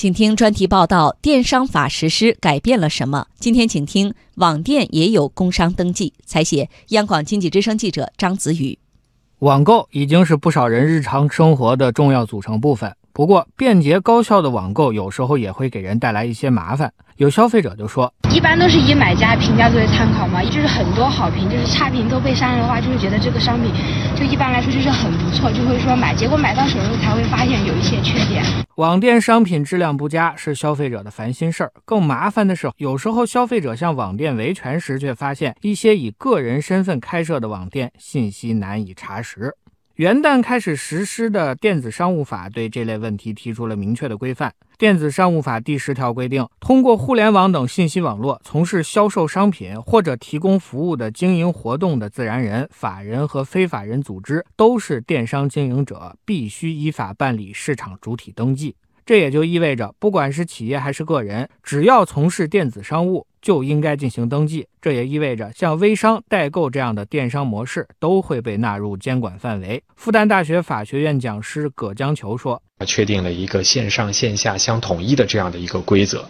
请听专题报道：电商法实施改变了什么？今天请听网店也有工商登记。采写央广经济之声记者张子宇。网购已经是不少人日常生活的重要组成部分。不过，便捷高效的网购有时候也会给人带来一些麻烦。有消费者就说：“一般都是以买家评价作为参考嘛，就是很多好评，就是差评都被删了的话，就是觉得这个商品就一般来说就是很不错，就会说买。结果买到手时候才会发现有一些缺点。网店商品质量不佳是消费者的烦心事儿，更麻烦的是，有时候消费者向网店维权时，却发现一些以个人身份开设的网店信息难以查实。”元旦开始实施的电子商务法对这类问题提出了明确的规范。电子商务法第十条规定，通过互联网等信息网络从事销售商品或者提供服务的经营活动的自然人、法人和非法人组织都是电商经营者，必须依法办理市场主体登记。这也就意味着，不管是企业还是个人，只要从事电子商务，就应该进行登记。这也意味着，像微商、代购这样的电商模式都会被纳入监管范围。复旦大学法学院讲师葛江球说：“确定了一个线上线下相统一的这样的一个规则，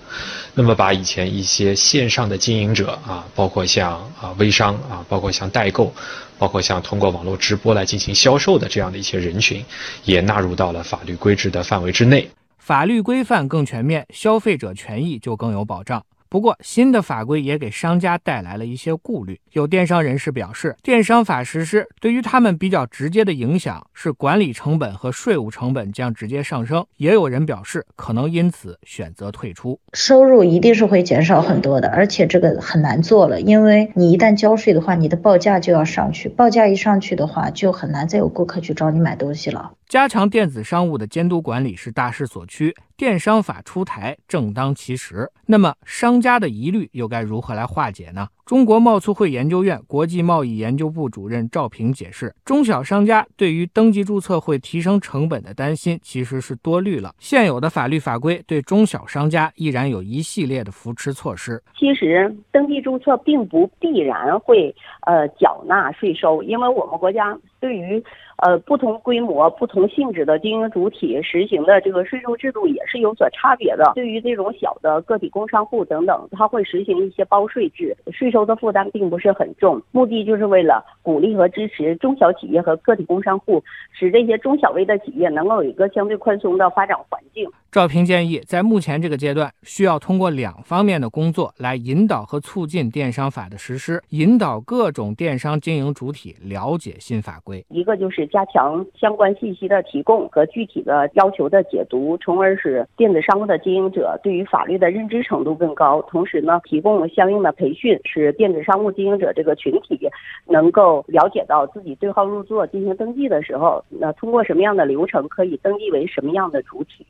那么把以前一些线上的经营者啊，包括像啊微商啊，包括像代购，包括像通过网络直播来进行销售的这样的一些人群，也纳入到了法律规制的范围之内。”法律规范更全面，消费者权益就更有保障。不过，新的法规也给商家带来了一些顾虑。有电商人士表示，电商法实施对于他们比较直接的影响是管理成本和税务成本将直接上升。也有人表示，可能因此选择退出。收入一定是会减少很多的，而且这个很难做了，因为你一旦交税的话，你的报价就要上去，报价一上去的话，就很难再有顾客去找你买东西了。加强电子商务的监督管理是大势所趋，电商法出台正当其时。那么，商家的疑虑又该如何来化解呢？中国贸促会研究院国际贸易研究部主任赵平解释，中小商家对于登记注册会提升成本的担心其实是多虑了。现有的法律法规对中小商家依然有一系列的扶持措施。其实，登记注册并不必然会呃缴纳税收，因为我们国家对于呃不同规模、不同性质的经营主体实行的这个税收制度也是有所差别的。对于这种小的个体工商户等等，它会实行一些包税制，税收。的负担并不是很重，目的就是为了鼓励和支持中小企业和个体工商户，使这些中小微的企业能够有一个相对宽松的发展环境。赵平建议，在目前这个阶段，需要通过两方面的工作来引导和促进电商法的实施，引导各种电商经营主体了解新法规。一个就是加强相关信息的提供和具体的要求的解读，从而使电子商务的经营者对于法律的认知程度更高。同时呢，提供相应的培训，使电子商务经营者这个群体能够了解到自己对号入座进行登记的时候，那通过什么样的流程可以登记为什么样的主体。